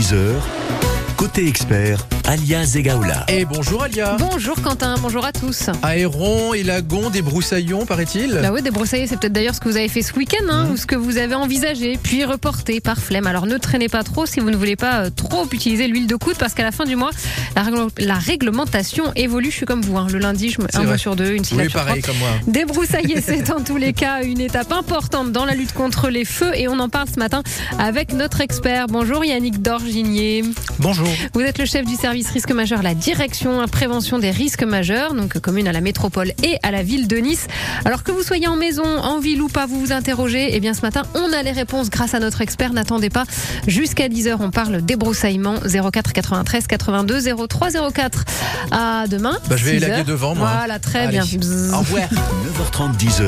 9h30, 10h. Côté expert, Alia Zegaoula. Et bonjour Alia. Bonjour Quentin, bonjour à tous. Aéron et lagon des broussaillons, paraît-il Bah oui, débroussailler, c'est peut-être d'ailleurs ce que vous avez fait ce week-end, hein, Mmh. ou ce que vous avez envisagé, puis reporté par flemme. Alors ne traînez pas trop si vous ne voulez pas euh, trop utiliser l'huile de coude, parce qu'à la fin du mois, la, régl- la réglementation évolue. Je suis comme vous, hein. le lundi, je me un vrai. mot sur deux, une syllabe Oui, sur pareil trois. comme moi. Débroussailler, c'est en tous les cas une étape importante dans la lutte contre les feux et on en parle ce matin avec notre expert. Bonjour Yannick Dorginier. Bonjour. Vous êtes le chef du service risque majeur, la direction à prévention des risques majeurs, donc commune à la métropole et à la ville de Nice. Alors que vous soyez en maison, en ville ou pas, vous vous interrogez. Eh bien, ce matin, on a les réponses grâce à notre expert. N'attendez pas. Jusqu'à 10h, on parle débroussaillement 04 93 82 03 04. À demain. Bah, je vais 6 heures. élaguer devant, moi. Voilà, très Allez. bien. Au revoir. 9h30, 10h.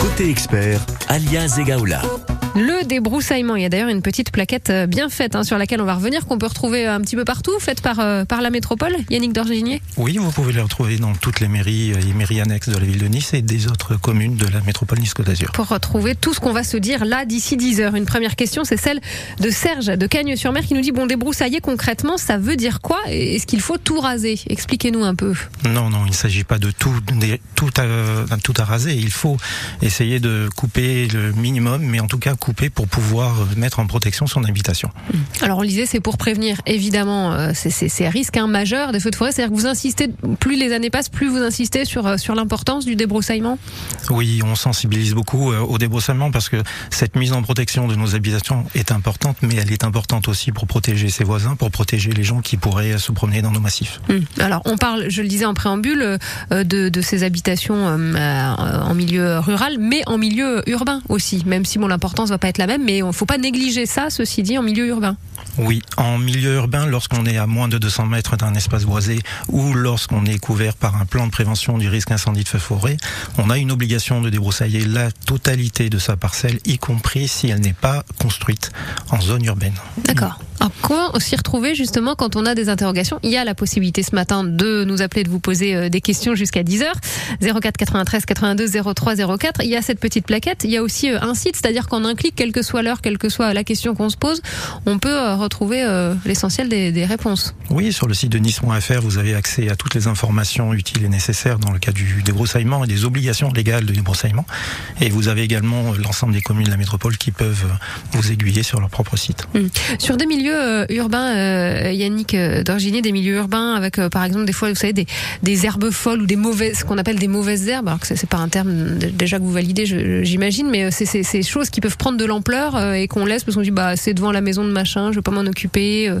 Côté expert, Alia Zegaoula. Le débroussaillement. Il y a d'ailleurs une petite plaquette euh, bien faite hein, sur laquelle on va revenir, qu'on peut retrouver un petit peu partout, faite par, euh, par la métropole. Yannick Dorginier. Oui, vous pouvez les retrouver dans toutes les mairies et mairies annexes de la ville de Nice et des autres communes de la métropole Nice-Côte d'Azur. pour retrouver tout ce qu'on va se dire là d'ici 10 heures. Une première question, c'est celle de Serge de Cagnes-sur-Mer qui nous dit bon débroussailler concrètement, ça veut dire quoi? Est-ce qu'il faut tout raser? Expliquez-nous un peu. Non, non, il ne s'agit pas de tout, de- tout, à, tout à raser. Il faut essayer de couper le minimum, mais en tout cas couper pour pouvoir mettre en protection son habitation. Alors on le disait, c'est pour prévenir évidemment euh, ces, risques hein, majeurs des feux de forêt. C'est-à-dire que vous insistez, plus les années passent, plus vous insistez sur, euh, sur l'importance du débroussaillement? Oui, on sensibilise beaucoup euh, au débroussaillement parce que cette mise en protection de nos habitations est importante, mais elle est importante aussi pour protéger ses voisins, pour protéger les gens qui pourraient se promener dans nos massifs. Hum. Alors, on parle, je le disais en préambule, de, de ces habitations en milieu rural, mais en milieu urbain aussi. Même si bon, l'importance pas être la même, mais il faut pas négliger ça, ceci dit, en milieu urbain. Oui, en milieu urbain, lorsqu'on est à moins de 200 mètres d'un espace boisé ou lorsqu'on est couvert par un plan de prévention du risque incendie de feu forêt, on a une obligation de débroussailler la totalité de sa parcelle, y compris si elle n'est pas construite en zone urbaine. D'accord. Alors, comment s'y retrouver justement quand on a des interrogations Il y a la possibilité ce matin de nous appeler, de vous poser euh, des questions jusqu'à 10h. 04 93 82 03 04. Il y a cette petite plaquette. Il y a aussi euh, un site, c'est-à-dire qu'en un clic, quelle que soit l'heure, quelle que soit la question qu'on se pose, on peut euh, retrouver l'essentiel des, des réponses. Oui, sur le site de nice.fr, vous avez accès à toutes les informations utiles et nécessaires dans le cas du débroussaillement et des obligations légales de débroussaillement. Et vous avez également l'ensemble des communes de la métropole qui peuvent vous aiguiller sur leur propre site. Sur des milieux euh, urbains, euh, Yannick euh, Dorginier, des milieux urbains avec par exemple des fois, vous savez, des, des herbes folles ou des mauvaises, ce qu'on appelle des mauvaises herbes, alors que c'est pas un terme déjà que vous validez, j'imagine, mais c'est ces choses qui peuvent prendre de l'ampleur et qu'on laisse parce qu'on dit bah c'est devant la maison de machin, je veux pas m'en occuper,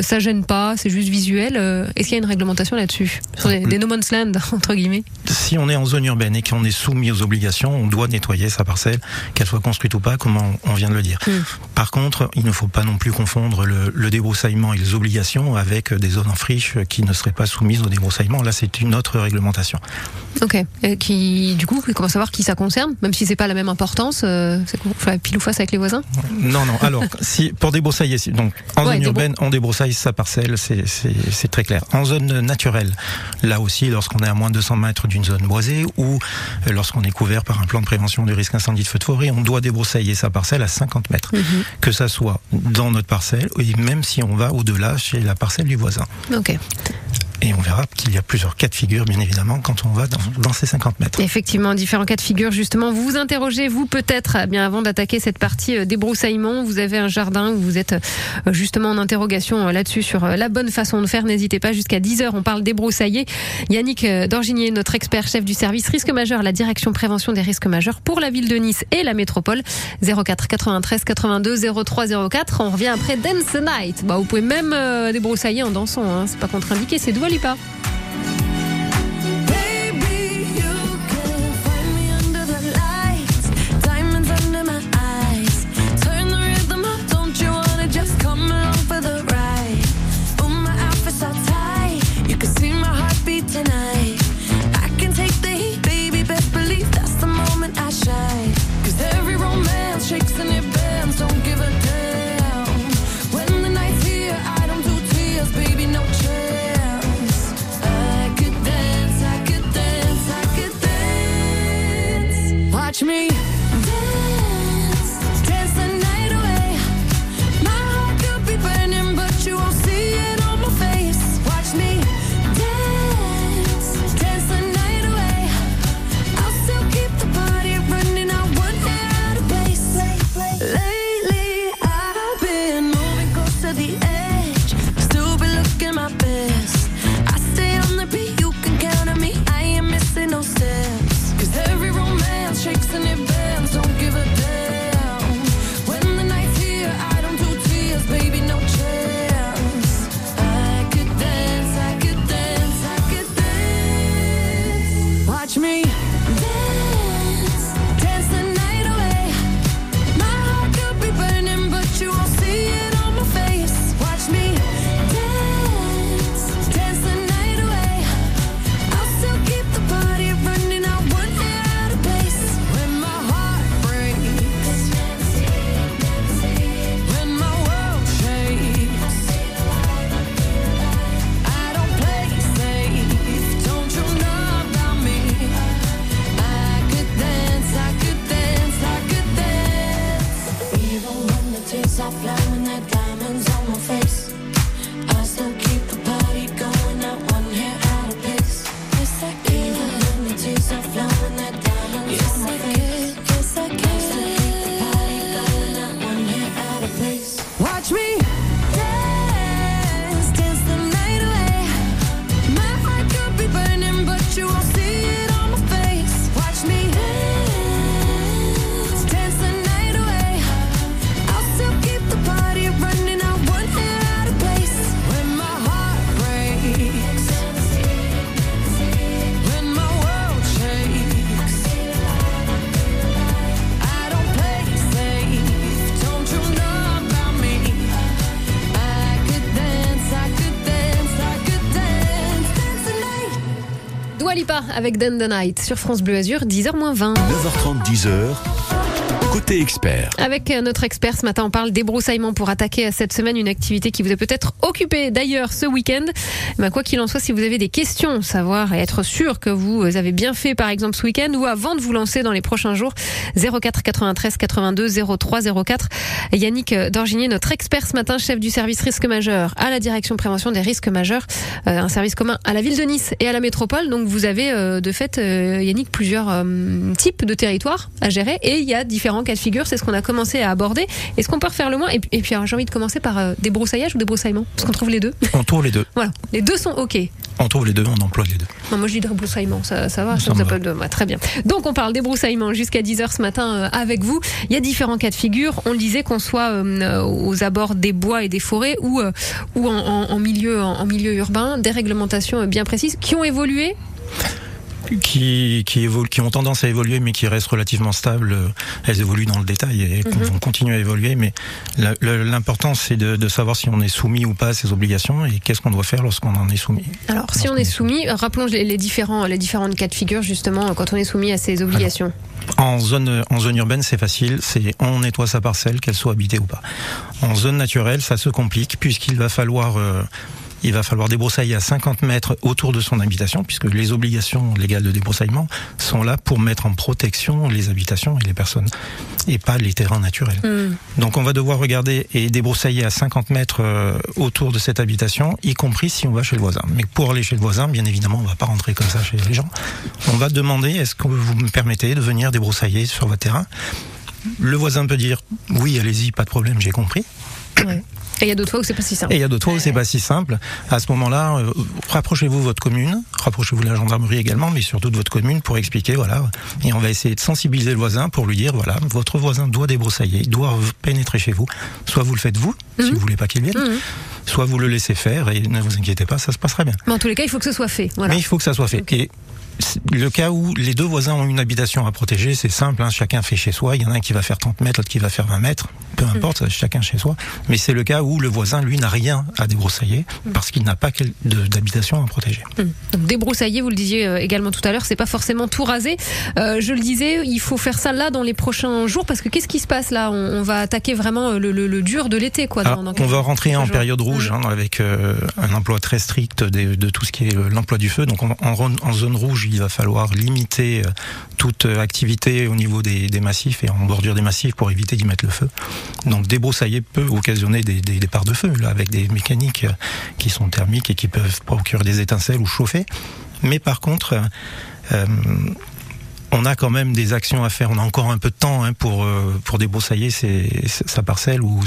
ça gêne pas, c'est juste visuel. Est-ce qu'il y a une réglementation là-dessus? Sur des, des no man's land entre guillemets Si on est en zone urbaine et qu'on est soumis aux obligations, on doit nettoyer sa parcelle, qu'elle soit construite ou pas, comme on, vient de le dire. Mm. Par contre, il ne faut pas non plus confondre le, le débroussaillement et les obligations avec des zones en friche qui ne seraient pas soumises au débroussaillement. Là, c'est une autre réglementation. Ok. Et qui du coup, comment savoir qui ça concerne, même si c'est pas la même importance, euh, c'est pile ou face avec les voisins? Non, non. Alors, si pour débroussailler, donc en Ouais, zone urbaine, on débroussaille sa parcelle, c'est très clair. En zone naturelle, là aussi, lorsqu'on est à moins de 200 mètres d'une zone boisée ou euh, lorsqu'on est couvert par un plan de prévention du risque incendie de feu de forêt, on doit débroussailler sa parcelle à 50 mètres, que ça soit dans notre parcelle même si on va au-delà chez la parcelle du voisin. Et on verra qu'il y a plusieurs cas de figure, bien évidemment, quand on va dans, ces 50 mètres. Effectivement, différents cas de figure. Justement, vous vous interrogez, vous peut-être, eh bien avant d'attaquer cette partie euh, débroussaillement, vous avez un jardin où vous êtes euh, justement en interrogation euh, là-dessus sur la bonne façon de faire. N'hésitez pas, jusqu'à 10h, on parle débroussailler. Yannick Dorginier, notre expert chef du service risque majeur, la direction prévention des risques majeurs pour la ville de Nice et la métropole. 04 93 82 03 04. On revient après Dance the Night. Bah, vous pouvez même débroussailler en dansant, hein. c'est pas contre-indiqué, c'est Dua n'oublie pas. touch me. Lipa avec Den the Night sur France Bleu Azur, 10h20. 9h30, 10h. Avec euh, notre expert ce matin, on parle débroussaillement pour attaquer à cette semaine une activité qui vous a peut-être occupé d'ailleurs ce week-end. Quoi qu'il en soit, si vous avez des questions, savoir et être sûr que vous avez bien fait par exemple ce week-end ou avant de vous lancer dans les prochains jours, 04 93 82 03 04. Yannick Dorginier, notre expert ce matin, chef du service risque majeur à la direction prévention des risques majeurs, euh, un service commun à la ville de Nice et à la métropole. Donc vous avez euh, de fait, euh, Yannick, plusieurs euh, types de territoires à gérer et il y a différents cas de figure. C'est ce qu'on a commencé à aborder. Est-ce qu'on peut refaire le moins et, puis- et puis alors, j'ai envie de commencer par euh, des brousaillages ou des broussaillements Parce qu'on trouve les deux. On trouve les deux. voilà, les deux sont ok. On trouve les deux, on emploie les deux. Non, moi je dis débroussaillement, ça, ça va, Ça ça pas de- ouais, très bien. Donc on parle débroussaillement jusqu'à 10h ce matin euh, avec vous. Il y a différents cas de figure. On le disait qu'on soit euh, aux abords des bois et des forêts ou, euh, ou en, en- en milieu, en, en milieu urbain, des réglementations bien précises qui ont évolué? Qui, qui, évoluent, qui ont tendance à évoluer, mais qui restent relativement stables. Euh, Elles évoluent dans le détail et Mhm. vont continuer à évoluer. Mais l'important, c'est de, de savoir si on est soumis ou pas à ces obligations et qu'est-ce qu'on doit faire lorsqu'on en est soumis. Alors si on est soumis, rappelons les, les différents, les différentes cas de figure justement quand on est soumis à ces obligations. En zone, en zone urbaine, c'est facile, c'est on nettoie sa parcelle, qu'elle soit habitée ou pas. En zone naturelle, ça se complique puisqu'il va falloir, euh, il va falloir débroussailler à 50 mètres autour de son habitation, puisque les obligations légales de débroussaillement sont là pour mettre en protection les habitations et les personnes, et pas les terrains naturels. Hmm. Donc on va devoir regarder et débroussailler à 50 mètres euh, autour de cette habitation, y compris si on va chez le voisin. Mais pour aller chez le voisin, bien évidemment, on va pas rentrer comme ça chez les gens. On va demander est-ce que vous me permettez de venir débroussailler sur votre terrain? Le voisin peut dire oui, allez-y, pas de problème, j'ai compris. Ouais. Et il y a d'autres fois où c'est pas si simple. Et il y a d'autres fois où c'est pas si simple. À ce moment-là, euh, rapprochez-vous de votre commune, rapprochez-vous de la gendarmerie également, mais surtout de votre commune pour expliquer, voilà. Et on va essayer de sensibiliser le voisin pour lui dire, voilà, votre voisin doit débroussailler, doit pénétrer chez vous. Soit vous le faites vous, si vous voulez pas qu'il vienne, Mhm. soit vous le laissez faire et ne vous inquiétez pas, ça se passera bien. Mais en tous les cas, il faut que ce soit fait. Voilà. Mais il faut que ça soit fait. Et le cas où les deux voisins ont une habitation à protéger, c'est simple, hein, chacun fait chez soi. Il y en a un qui va faire 30 mètres, l'autre qui va faire 20 mètres. Peu Mm. importe, chacun chez soi. Mais c'est le cas où le voisin, lui, n'a rien à débroussailler Mm. parce qu'il n'a pas d'habitation à protéger. Hum. Donc débroussailler, vous le disiez euh, également tout à l'heure, c'est pas forcément tout raser. Euh, je le disais, il faut faire ça là dans les prochains jours parce que qu'est-ce qui se passe là? On, on va attaquer vraiment euh, le, le- le dur de l'été, quoi. Alors, dans- dans on va rentrer en jours. période rouge hein, avec euh, un emploi très strict de, tout ce qui est l'emploi du feu. Donc en zone rouge, il va falloir limiter euh, toute euh, activité au niveau des, massifs et en bordure des massifs pour éviter d'y mettre le feu. Donc débroussailler peut occasionner des, des départs de feu là, avec des mécaniques euh, qui sont thermiques et qui peuvent procurer des étincelles ou chauffer. Mais par contre, on a quand même des actions à faire. On a encore un peu de temps hein, pour pour débroussailler sa parcelle ou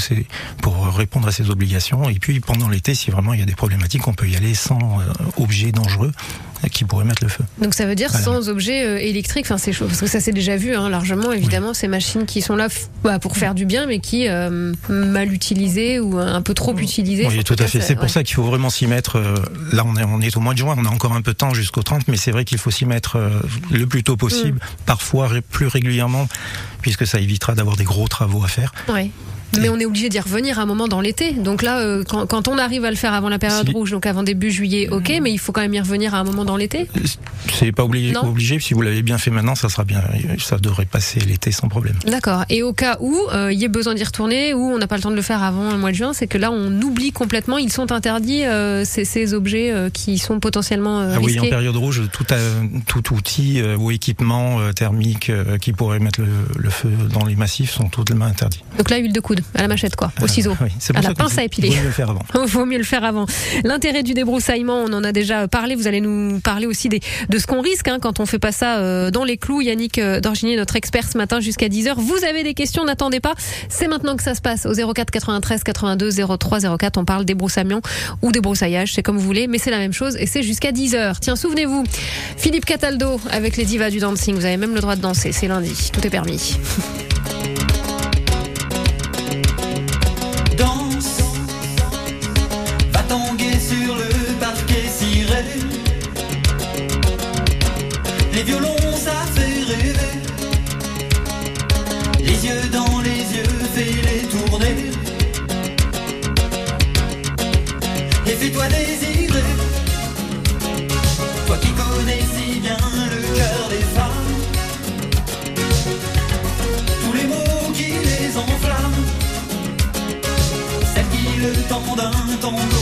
pour répondre à ses obligations. Et puis pendant l'été, si vraiment il y a des problématiques, on peut y aller sans objets dangereux qui pourraient mettre le feu. Donc ça veut dire Voilà. sans objet euh, électrique, enfin c'est chaud parce que ça s'est déjà vu hein, largement évidemment ces machines qui sont là bah, pour faire du bien mais qui euh, mal utilisées ou un peu trop utilisées. Oui, tout à fait. C'est pour ouais. ça qu'il faut vraiment s'y mettre. euh, Là, on est, on est au mois de juin, on a encore un peu de temps jusqu'au 30, mais c'est vrai qu'il faut s'y mettre euh, le plus tôt possible, Mm. parfois plus régulièrement, puisque ça évitera d'avoir des gros travaux à faire. Ouais. Mais on est obligé d'y revenir à un moment dans l'été. Donc là, euh, quand, quand on arrive à le faire avant la période Si. rouge, donc avant début juillet, ok, mais il faut quand même y revenir à un moment dans l'été. C'est pas obligé, Non. obligé. Si vous l'avez bien fait maintenant, ça sera bien. Ça devrait passer l'été sans problème. D'accord. Et au cas où euh, il y ait besoin d'y retourner, ou on n'a pas le temps de le faire avant le mois de juin, c'est que là on oublie complètement, ils sont interdits euh, ces, ces objets euh, qui sont potentiellement euh, Ah oui, en période rouge, tout, euh, tout outil euh, ou équipement euh, thermique euh, qui pourrait mettre le, le feu dans les massifs sont totalement interdits. Donc là, huile de coude, à la machette quoi, au Euh, ciseau. oui, à la pince à épiler. il vaut mieux le faire avant. Il vaut mieux le faire avant. L'intérêt du débroussaillement, on en a déjà parlé. Vous allez nous parler aussi des, de ce qu'on risque hein, quand on fait pas ça euh, dans les clous. Yannick euh, Dorginier, notre expert ce matin jusqu'à 10h. Vous avez des questions, n'attendez pas. C'est maintenant que ça se passe au 04 93 82 03 04. On parle débroussaillement ou débroussaillage, c'est comme vous voulez, mais c'est la même chose et c'est jusqu'à 10h. Tiens, souvenez-vous, Philippe Cataldo avec les divas du dancing. Vous avez même le droit de danser, c'est lundi. Tout est permis. Fais-toi désirer. Toi qui connais si bien des femmes. Tous les mots qui les enflamment. Celles qui le temps d'un tango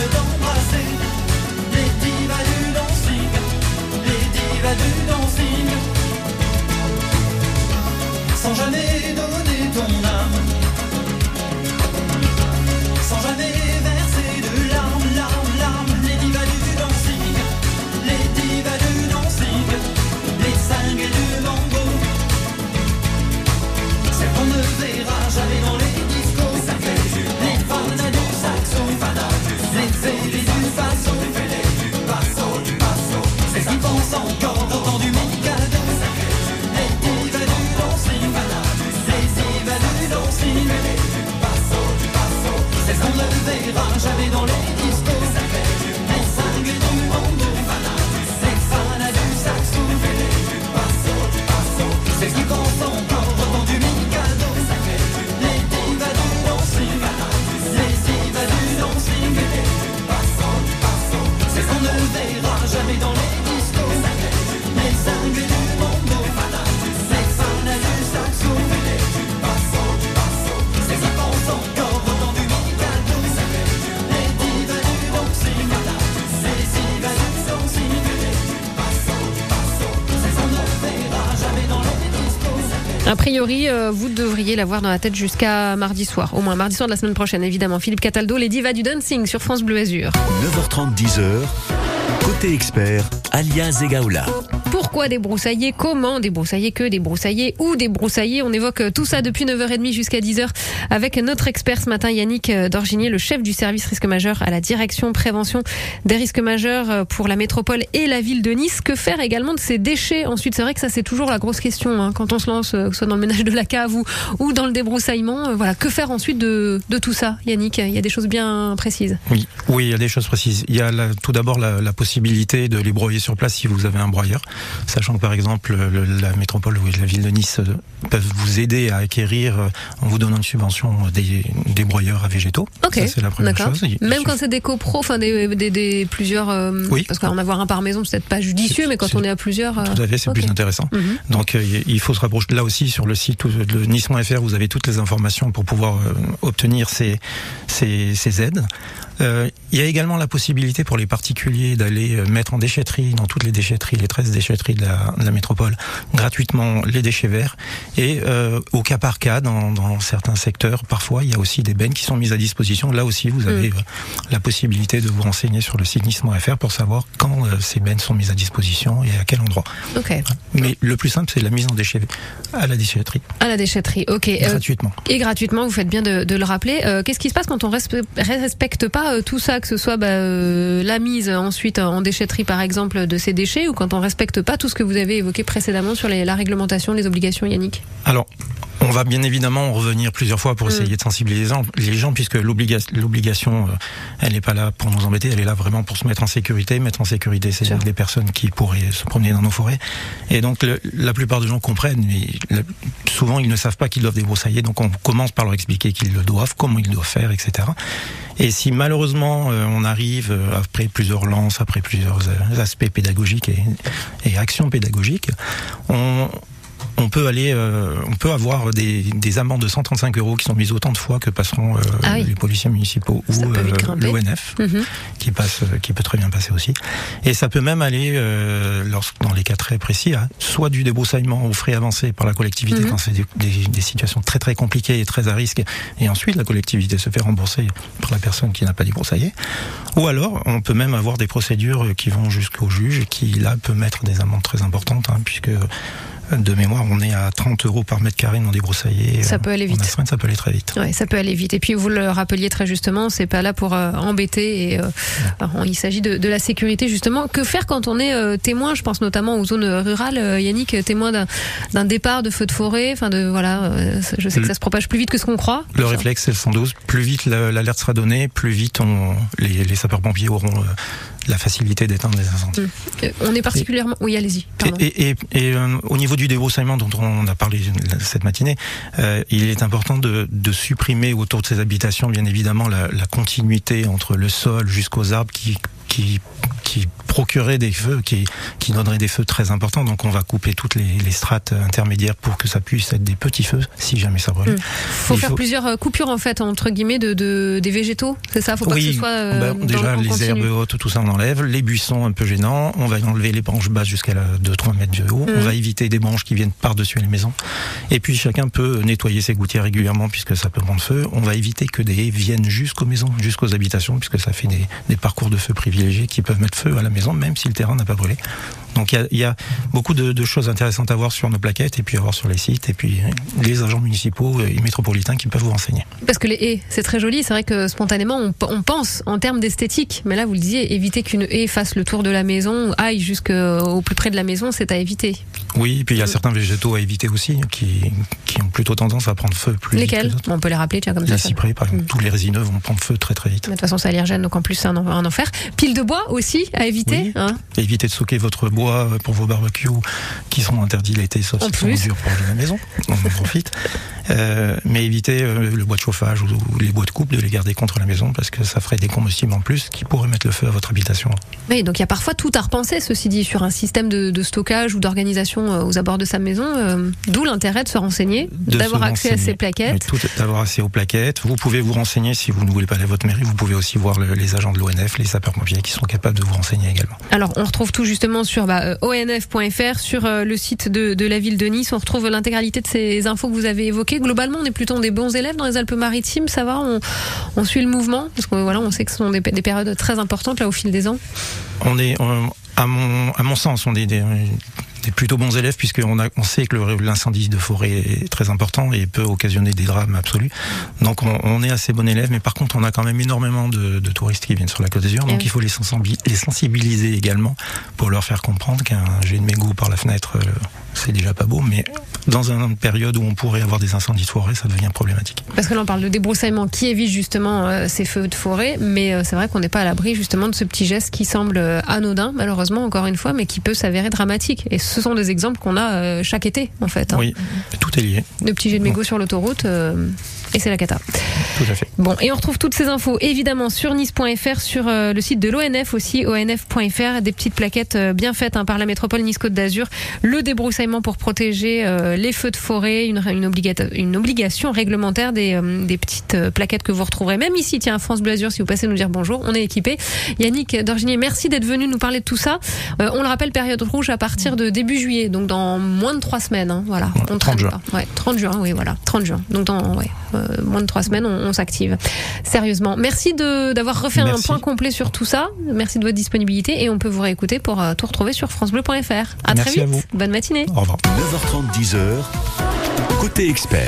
Não wanna sing qu'on ne verra jamais dans les discos. Les cinglés du mambo, les fans du saxo. Celles qui pensent encore au temps du Mikado. Les divas du dancing, les divas du dancing. Celles qu'on ne verra jamais dans les discos. A priori, euh, vous devriez l'avoir dans la tête jusqu'à mardi soir, au moins mardi soir de la semaine prochaine, évidemment. Philippe Cataldo, les divas du dancing sur France Bleu Azur. 9h30, 10h. Côté expert, alias Egaola. Pourquoi débroussailler Comment débroussailler Que débroussailler Où débroussailler On évoque tout ça depuis 9h30 jusqu'à 10h avec notre expert ce matin, Yannick Dorginier, le chef du service risque majeur à la direction prévention des risques majeurs pour la métropole et la ville de Nice. Que faire également de ces déchets Ensuite, c'est vrai que ça, c'est toujours la grosse question hein, quand on se lance, euh, que ce soit dans le ménage de la cave ou, ou dans le débroussaillement. Euh, Voilà, que faire ensuite de, de tout ça, Yannick? Il y a des choses bien précises. Oui, oui, il y a des choses précises. Il y a la- tout d'abord la, la possibilité de les broyer sur place si vous avez un broyeur, sachant que par exemple le- la métropole ou la ville de Nice euh, peuvent vous aider à acquérir euh, en vous donnant une subvention euh, des, des broyeurs à végétaux. Ok, c'est la première chose. Il- Même quand c'est des copros, enfin des, des, des plusieurs. euh, Oui. Parce qu'en avoir un par maison, c'est peut-être pas judicieux, mais quand on est à plusieurs. euh, Tout à fait, c'est plus intéressant. Mhm. Donc il faut se rapprocher. Là aussi, sur le site de nice.fr, vous avez toutes les informations pour pouvoir obtenir ces, ces, ces aides. Euh, il y a également la possibilité pour les particuliers d'aller mettre en déchetterie, dans toutes les déchetteries, les 13 déchetteries de la, de la métropole, gratuitement les déchets verts. Et euh, au cas par cas, dans, dans certains secteurs, parfois, il y a aussi des bennes qui sont mises à disposition. Là aussi, vous avez euh, la possibilité de vous renseigner sur le site nice.fr pour savoir quand euh, ces bennes sont mises à disposition et à quel endroit. Ok. Mais le plus simple, c'est la mise en déchet à la déchetterie, À la déchetterie. Ok. Euh, gratuitement. et gratuitement, vous faites bien de, de le rappeler. Euh, Qu'est-ce qui se passe quand on respe- respecte pas tout ça, que ce soit bah, la mise ensuite en déchetterie par exemple de ces déchets ou quand on respecte pas tout ce que vous avez évoqué précédemment sur la réglementation, les obligations, Yannick? Alors, on va bien évidemment revenir plusieurs fois pour Mm. essayer de sensibiliser les gens, puisque l'obliga- l'obligation, euh, elle n'est pas là pour nous embêter, elle est là vraiment pour se mettre en sécurité. Mettre en sécurité, c'est les personnes qui pourraient se promener dans nos forêts. Et donc, le- la plupart des gens comprennent, mais souvent, ils ne savent pas qu'ils doivent débroussailler. Donc, on commence par leur expliquer qu'ils le doivent, comment ils doivent faire, etc. Et si malheureusement, euh, on arrive, euh, après plusieurs lances, après plusieurs aspects pédagogiques et, et actions pédagogiques, on, on peut aller, euh, on peut avoir des, des amendes de 135 euros qui sont mises autant de fois que passeront euh, Ah oui. les policiers municipaux Ça ou euh, l'ONF Mhm. qui passe, qui peut très bien passer aussi. Et ça peut même aller, lorsque, dans les cas très précis, à soit du débroussaillement aux frais avancés par la collectivité Mhm. quand c'est des, des- des situations très très compliquées et très à risque, et ensuite la collectivité se fait rembourser par la personne qui n'a pas débroussaillé. Ou alors, on peut même avoir des procédures qui vont jusqu'au juge, qui là peut mettre des amendes très importantes, hein, puisque de mémoire, on est à 30 euros par mètre carré non débroussaillé. Ça peut aller vite. astreinte, ça peut aller très vite. Ouais, ça peut aller vite. Et puis vous le rappeliez très justement, c'est pas là pour euh, embêter. Et euh, alors, il s'agit de, de la sécurité justement. Que faire quand on est euh, témoin? Je pense notamment aux zones rurales. euh, Yannick, témoin d'un départ de feu de forêt. Enfin de voilà. euh, je sais que ça se propage plus vite que ce qu'on croit. Le réflexe, c'est le 112. Plus vite la- l'alerte sera donnée, plus vite on, les, les sapeurs-pompiers auront euh, la facilité d'éteindre les incendies. Euh, On est particulièrement. Oui, allez-y. Et, et, et, et, euh, au niveau du débroussaillement dont on a parlé cette matinée, euh, il est important de, de supprimer autour de ces habitations, bien évidemment, la, la continuité entre le sol jusqu'aux arbres qui, qui, qui procureraient des feux, qui, qui donneraient des feux très importants. Donc on va couper toutes les, les strates intermédiaires pour que ça puisse être des petits feux, si jamais ça brûle. Mm. Faut Il faire faut- plusieurs euh, coupures en fait entre guillemets de, de des végétaux. C'est ça? Faut pas que ce soit. euh, dans déjà le les herbes hautes, tout ça on enlève. Les buissons un peu gênants, on va enlever les branches basses jusqu'à 2-3 mètres de haut. On va éviter des branches qui viennent par-dessus les maisons. Et puis chacun peut nettoyer ses gouttières régulièrement puisque ça peut prendre feu. On va éviter que des haies viennent jusqu'aux maisons, jusqu'aux habitations puisque ça fait des, des parcours de feu privilégiés qui peuvent mettre feu à la maison même si le terrain n'a pas brûlé. Donc il y a, beaucoup de, choses intéressantes à voir sur nos plaquettes et puis à voir sur les sites et puis les agents municipaux et métropolitains qui peuvent vous renseigner. Parce que les haies, c'est très joli. C'est vrai que spontanément, on, pense en termes d'esthétique. Mais là, vous le disiez, éviter qu'une haie fasse le tour de la maison, aille jusqu'au plus près de la maison, c'est à éviter. Oui, et puis il y a Mm. certains végétaux à éviter aussi qui, qui ont plutôt tendance à prendre feu plus vite. que Lesquels. On peut les rappeler, tiens, comme ça. Les ça- cyprès, par exemple, Mm. tous les résineux vont prendre feu très très vite. De toute façon, c'est allergène, donc en plus, c'est un, en- un enfer. Pile de bois aussi à éviter. Oui. hein. Évitez de stocker votre bois pour vos barbecues qui sont interdits l'été, sauf si c'est dur pour la maison. On en profite. Euh, mais évitez euh, le bois de chauffage ou, ou les bois de coupe de les garder contre la maison parce que ça ferait des combustibles en plus qui pourraient mettre le feu à votre habitation. Oui, donc il y a parfois tout à repenser, ceci dit, sur un système de, de stockage ou d'organisation euh, aux abords de sa maison. euh, D'où l'intérêt de se renseigner, d'avoir accès à ces plaquettes. D'avoir accès aux plaquettes. Vous pouvez vous renseigner si vous ne voulez pas aller à votre mairie. Vous pouvez aussi voir le- les agents de l'ONF, les sapeurs-pompiers qui sont capables de vous renseigner également. Alors, on retrouve tout justement sur bah, euh, onf.fr, sur euh, le site de, de la ville de Nice. On retrouve l'intégralité de ces infos que vous avez évoquées. Globalement, on est plutôt des bons élèves dans les Alpes-Maritimes. Ça va? On, on suit le mouvement? Parce que voilà, on sait que ce sont des, des périodes très importantes là au fil des ans. On est, on- à mon, à mon sens, on est des, des plutôt bons élèves puisqu'on on sait que l'incendie de forêt est très important et peut occasionner des drames absolus. Donc on, on est assez bon élève, mais par contre on a quand même énormément de, de touristes qui viennent sur la Côte d'Azur, Eh donc oui. il faut les, sensibi- les sensibiliser également pour leur faire comprendre qu'un jet de mégot par la fenêtre, euh, c'est déjà pas beau, mais dans une période où on pourrait avoir des incendies de forêt, ça devient problématique. Parce que là, on parle de débroussaillement qui évite justement euh, ces feux de forêt, mais euh, c'est vrai qu'on n'est pas à l'abri justement de ce petit geste qui semble anodin, malheureusement, encore une fois, mais qui peut s'avérer dramatique. Et ce sont des exemples qu'on a euh, chaque été, en fait. hein. Oui, tout est lié, De petits jets de mégots sur l'autoroute, euh, et c'est la cata. tout à fait. Bon, et on retrouve toutes ces infos évidemment sur nice.fr, sur euh, le site de l'ONF aussi, onf.fr, des petites plaquettes euh, bien faites hein, par la métropole Nice-Côte d'Azur, le débroussaillement pour protéger euh, les feux de forêt, une, une, obligata- une obligation réglementaire des, des petites plaquettes que vous retrouverez même ici, tiens, France Bleu Azur, si vous passez nous dire bonjour, on est équipé. Yannick Dorginier, merci d'être venu nous parler de tout ça. On le rappelle, période rouge à partir de début juillet, donc dans moins de trois semaines, hein, voilà. On 30 traîne juin. Ouais, 30 juin, oui, voilà, 30 juin. Donc dans ouais, moins de trois semaines, on, on s'active. Sérieusement, merci de d'avoir refait un point complet sur tout ça. Merci de votre disponibilité et on peut vous réécouter pour euh, tout retrouver sur francebleu.fr. À très Merci à vite. vous. Bonne matinée. Au revoir. 9h30, 10h, côté expert.